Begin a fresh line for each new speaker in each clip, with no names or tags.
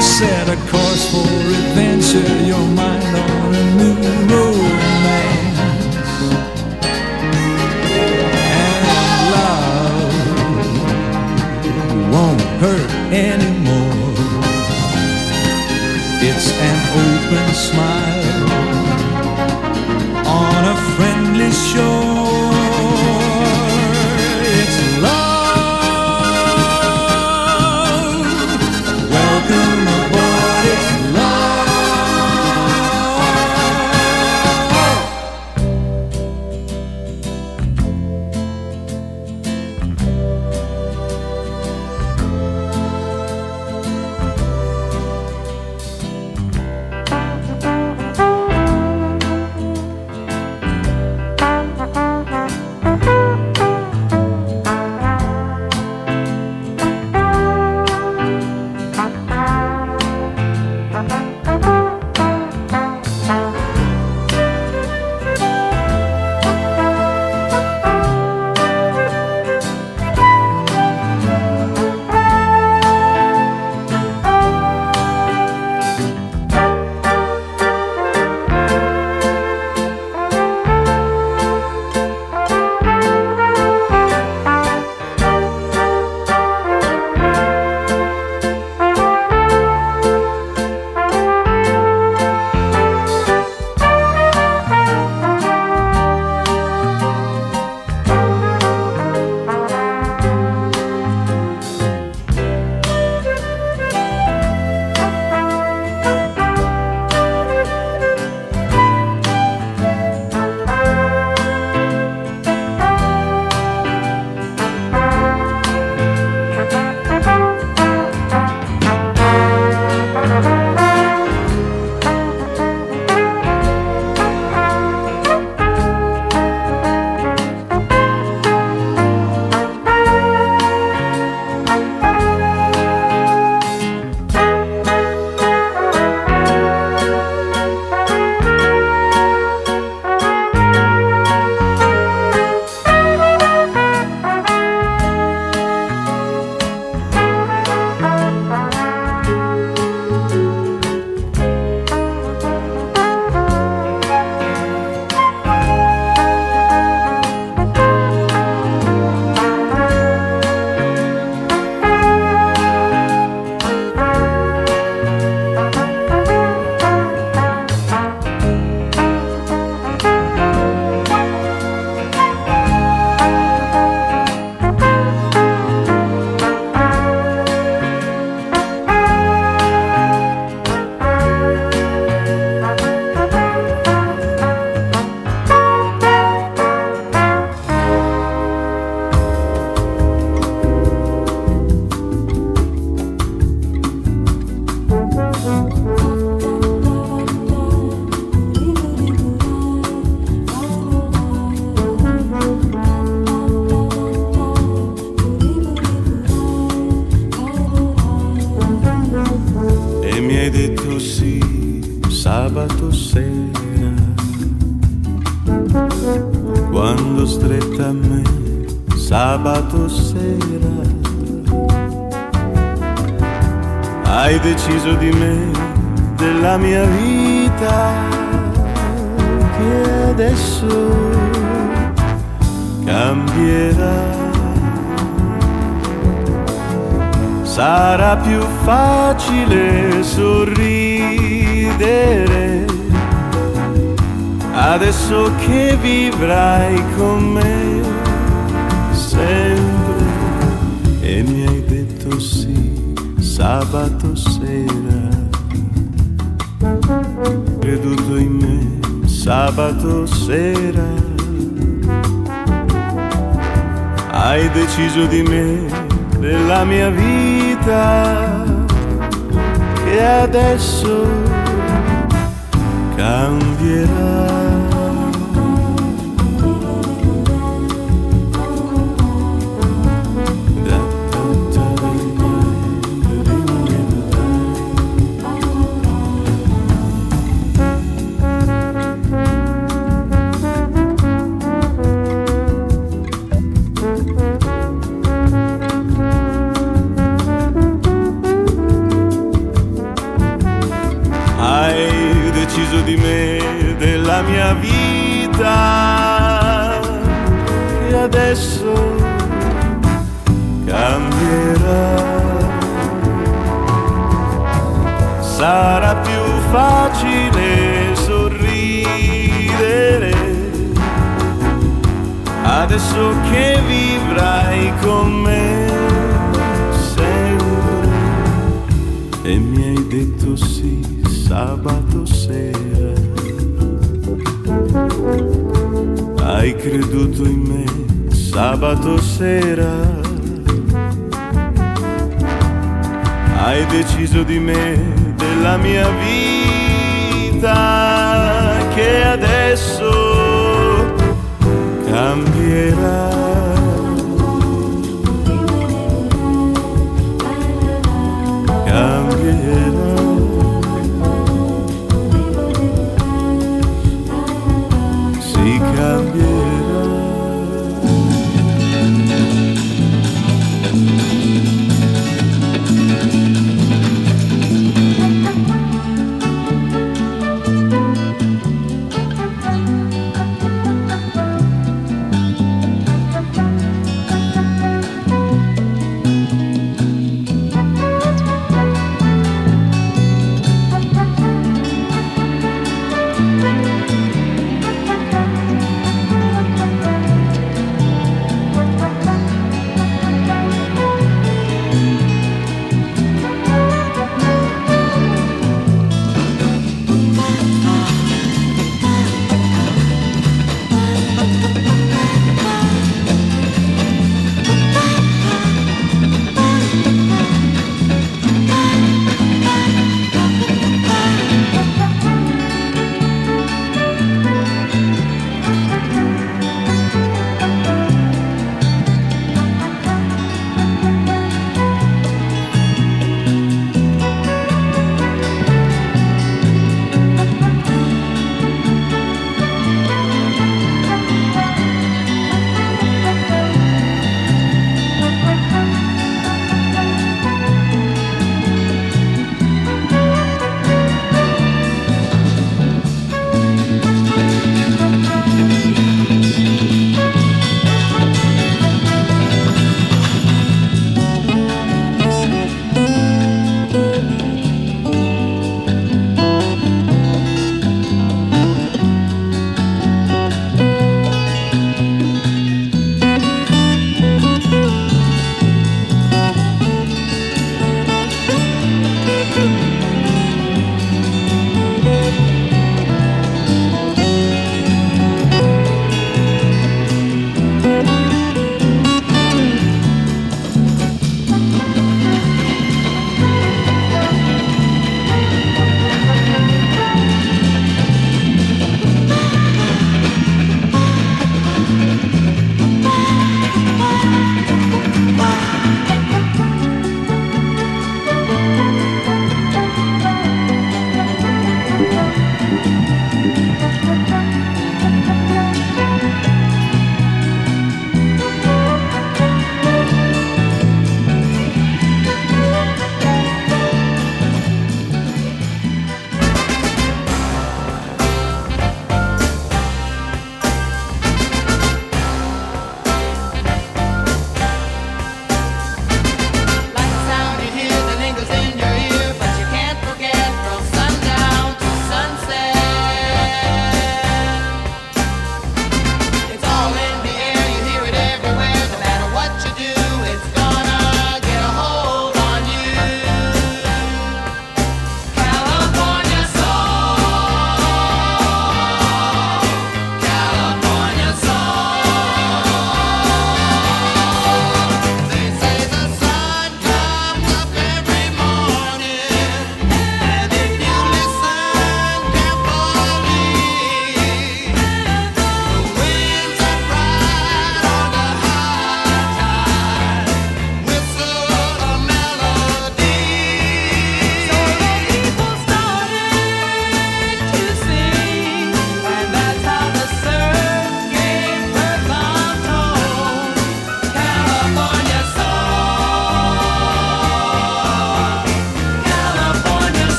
Set a course for adventure, your mind on a new romance. And love won't hurt anymore. It's an open smile on a friendly shore.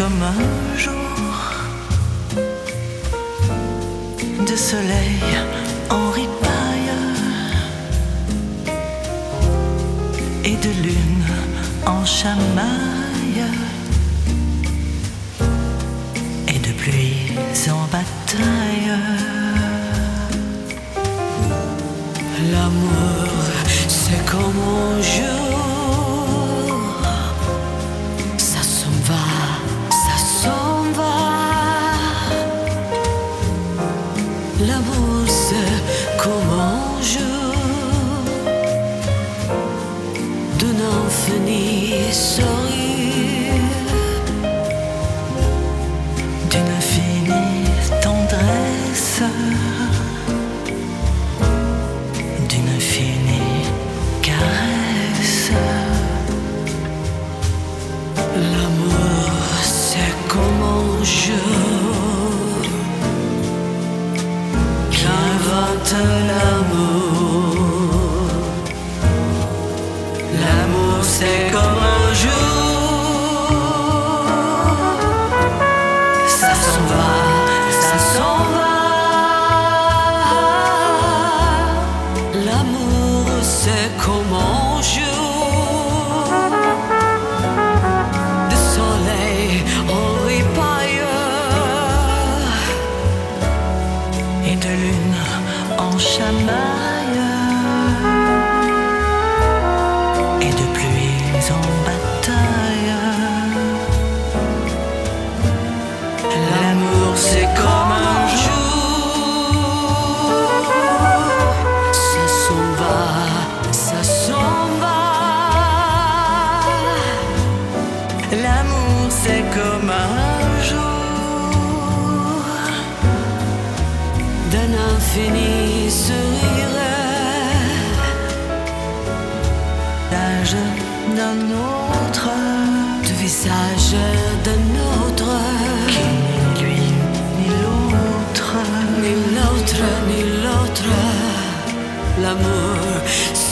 comme un jour de soleil en ripaille et de lune en chamaille et de pluie en bataille. L'amour, c'est comme un jour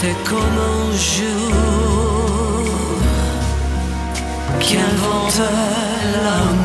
C'est comme un jour qu'invente
l'âme.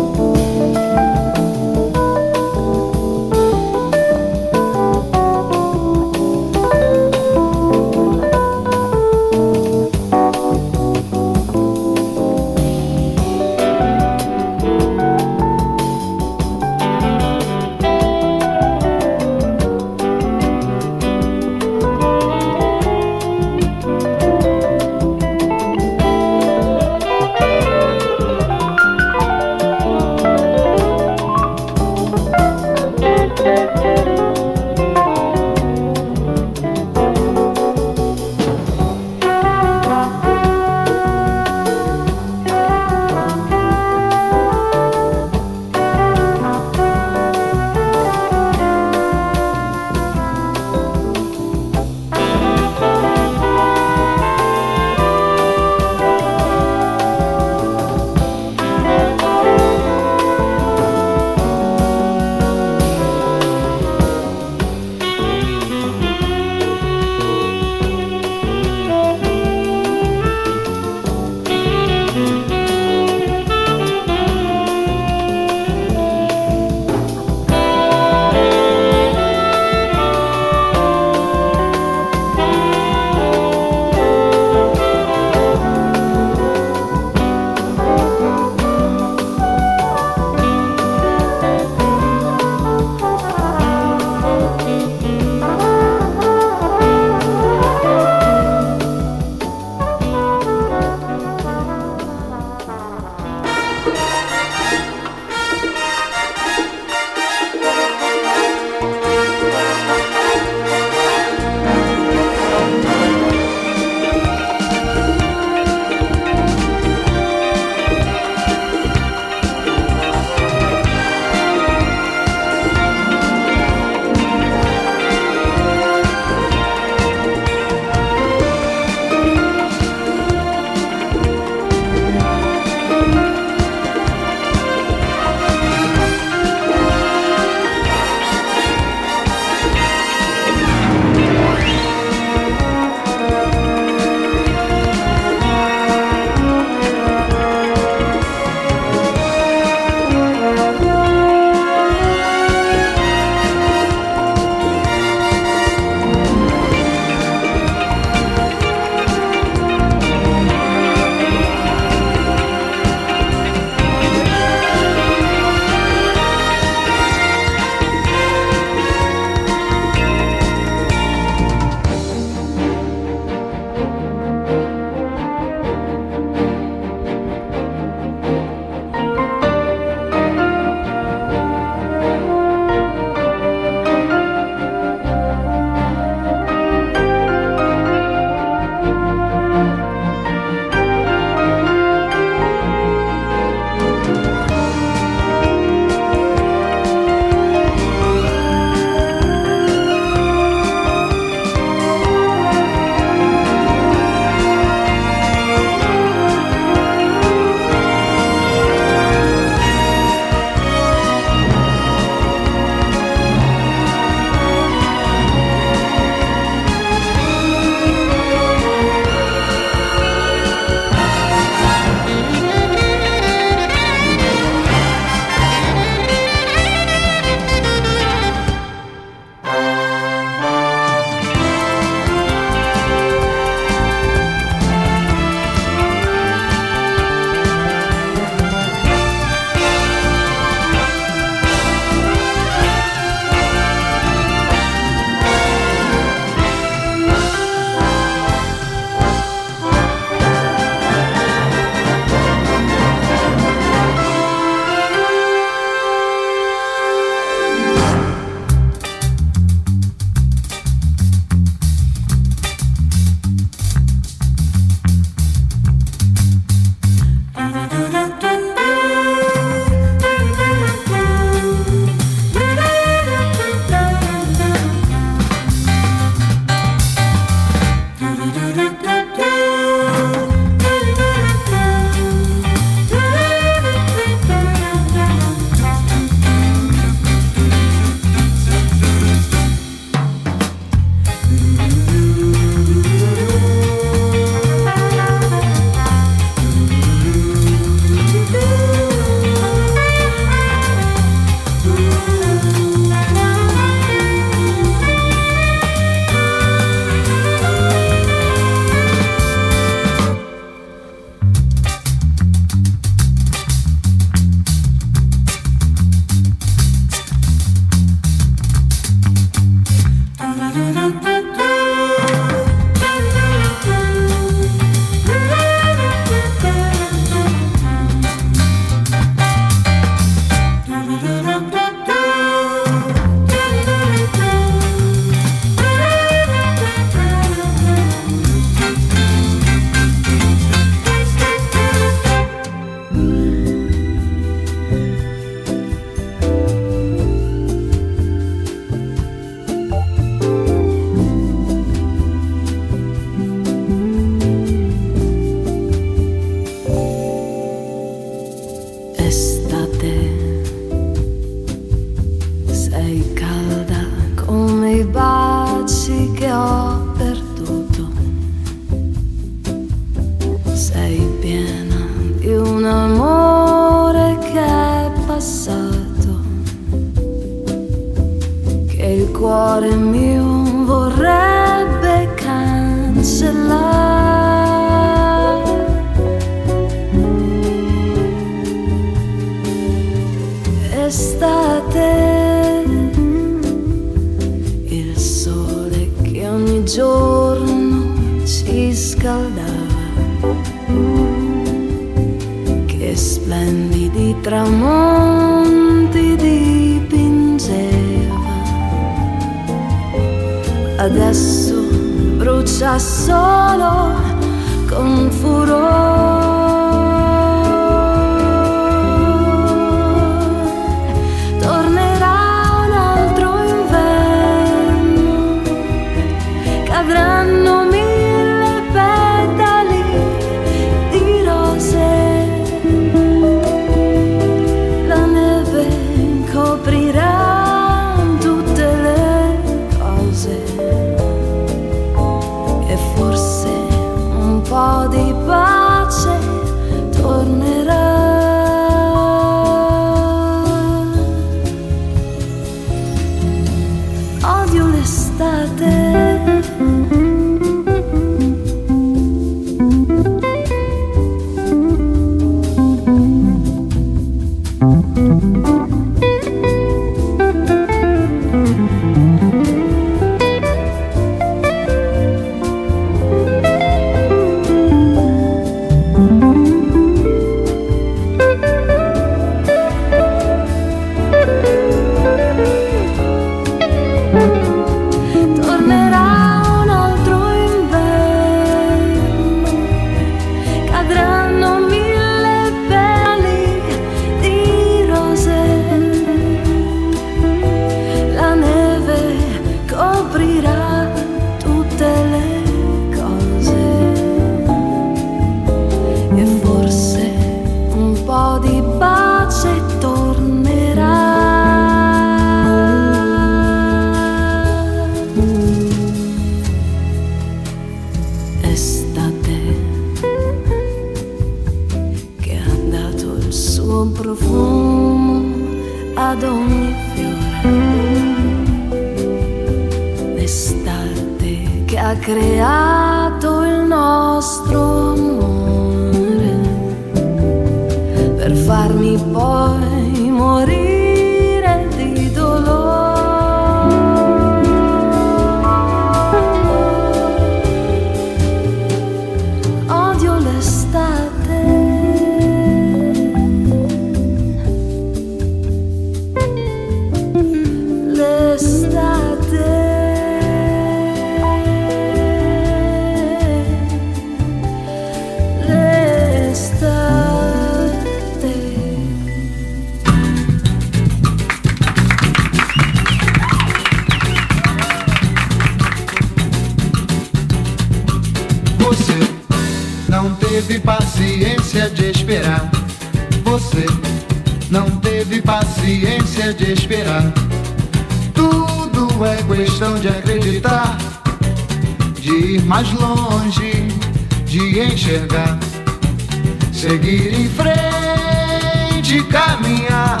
seguir em frente, caminhar,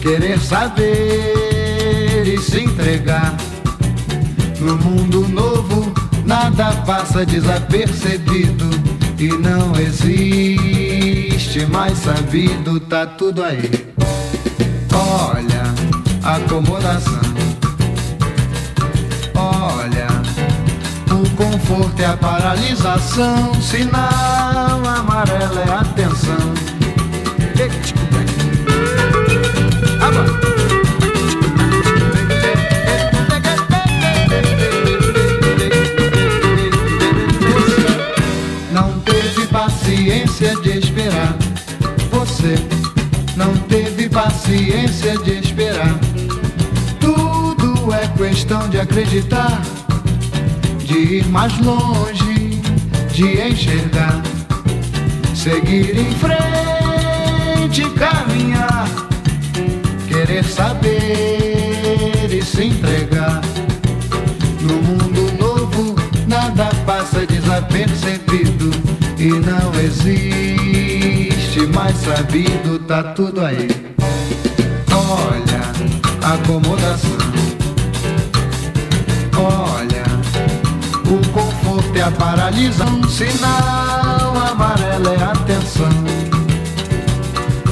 querer saber e se entregar. No mundo novo, nada passa desapercebido e não existe mais sabido, tá tudo aí. Olha, acomodação conforto é a paralisação, sinal amarelo é atenção. Não teve paciência de esperar. Você não teve paciência de esperar. Tudo é questão de acreditar de ir mais longe, de enxergar, seguir em frente, caminhar, querer saber
e se entregar. No mundo novo, nada passa desapercebido e não existe mais sabido, tá tudo aí. Olha, acomodação o conforto é a paralisação. Sinal amarelo é atenção.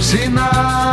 Sinal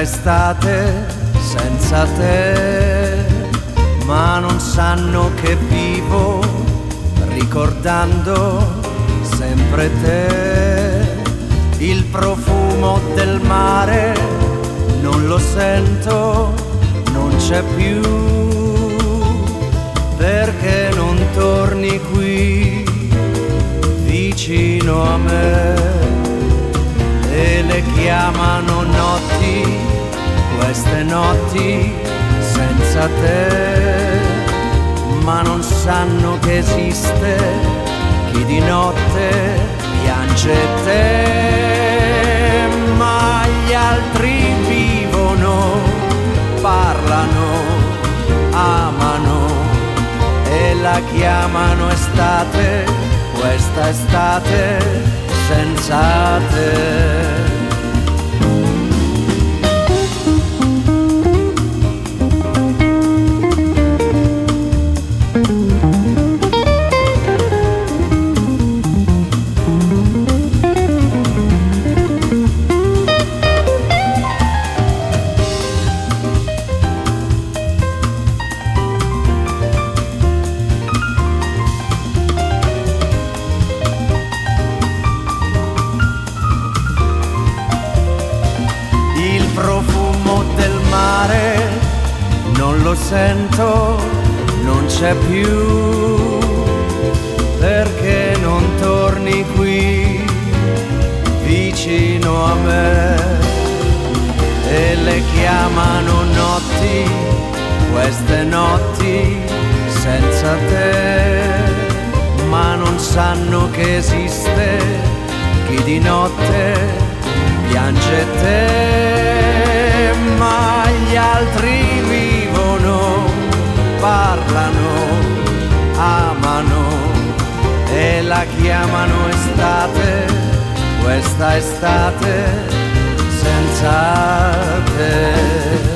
estate senza te, ma non sanno che vivo ricordando sempre te. Il profumo del mare non lo sento, non c'è più, perché non torni qui vicino a me e le chiamano notti, queste notti senza te, ma non sanno che esiste chi di notte piange te, ma gli altri vivono, parlano, amano e la chiamano estate, questa estate senza te. C'è più, perché non torni qui vicino a me? E le chiamano notti, queste notti senza te, ma non sanno che esiste chi di notte piange te, ma gli altri la chiamano estate, questa estate senza te.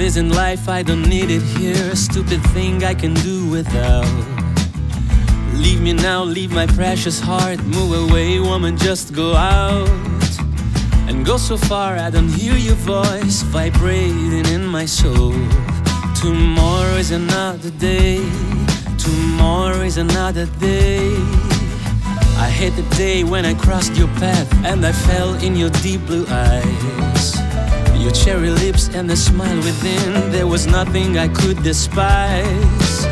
Love isn't life, I don't need it here. A stupid thing I can do without. Leave me now, leave my precious heart. Move away, woman, just go out. And go so far, I don't hear your voice vibrating in my soul. Tomorrow is another day. Tomorrow is another day. I hate the day when I crossed your path and I fell in your deep blue eyes. Your cherry lips and the smile within, there was nothing I could despise.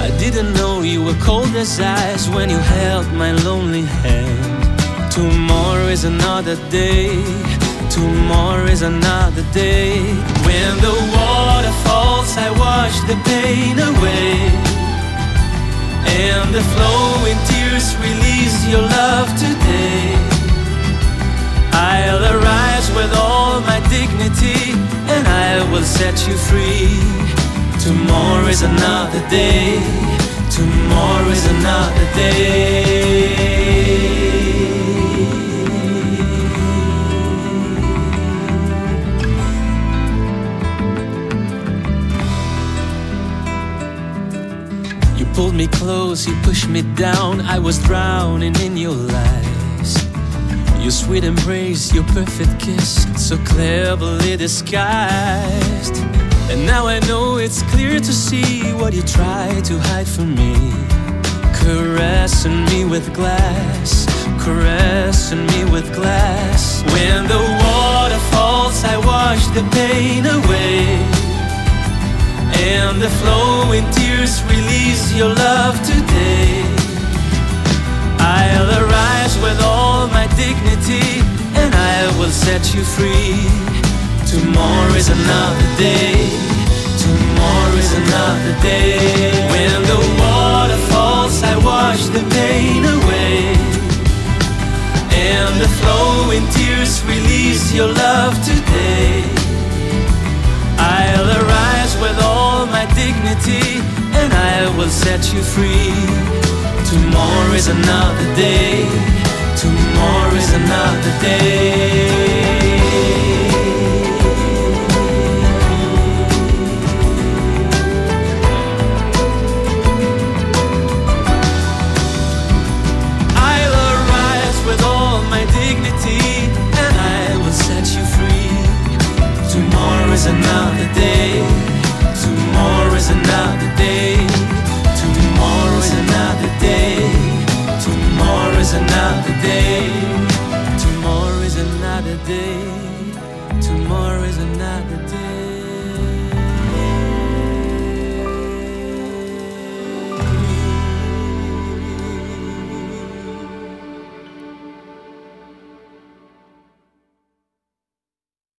I didn't know you were cold as ice when you held my lonely hand. Tomorrow is another day. Tomorrow is another day. When the water falls, I wash the pain away. And the flowing tears release your love today. I'll arise with all my dignity and I will set you free. Tomorrow is another day. Tomorrow is another day. You pulled me close, you pushed me down. I was drowning in your lies. Your sweet embrace, your perfect kiss, so cleverly disguised. And now I know it's clear to see what you try to hide from me. Caressing me with glass, caressing me with glass. When the water falls, I wash the pain away. And the flowing tears release your love today. Dignity and I will set you free. Tomorrow is another day. Tomorrow is another day. When the water falls, I wash the pain away. And the flowing tears release your love today. I'll arise with all my dignity and I will set you free. Tomorrow is another day. Tomorrow is another day. I'll arise with all my dignity and I will set you free. Tomorrow is another day. Tomorrow is another day. Tomorrow is another day. Tomorrow is another day.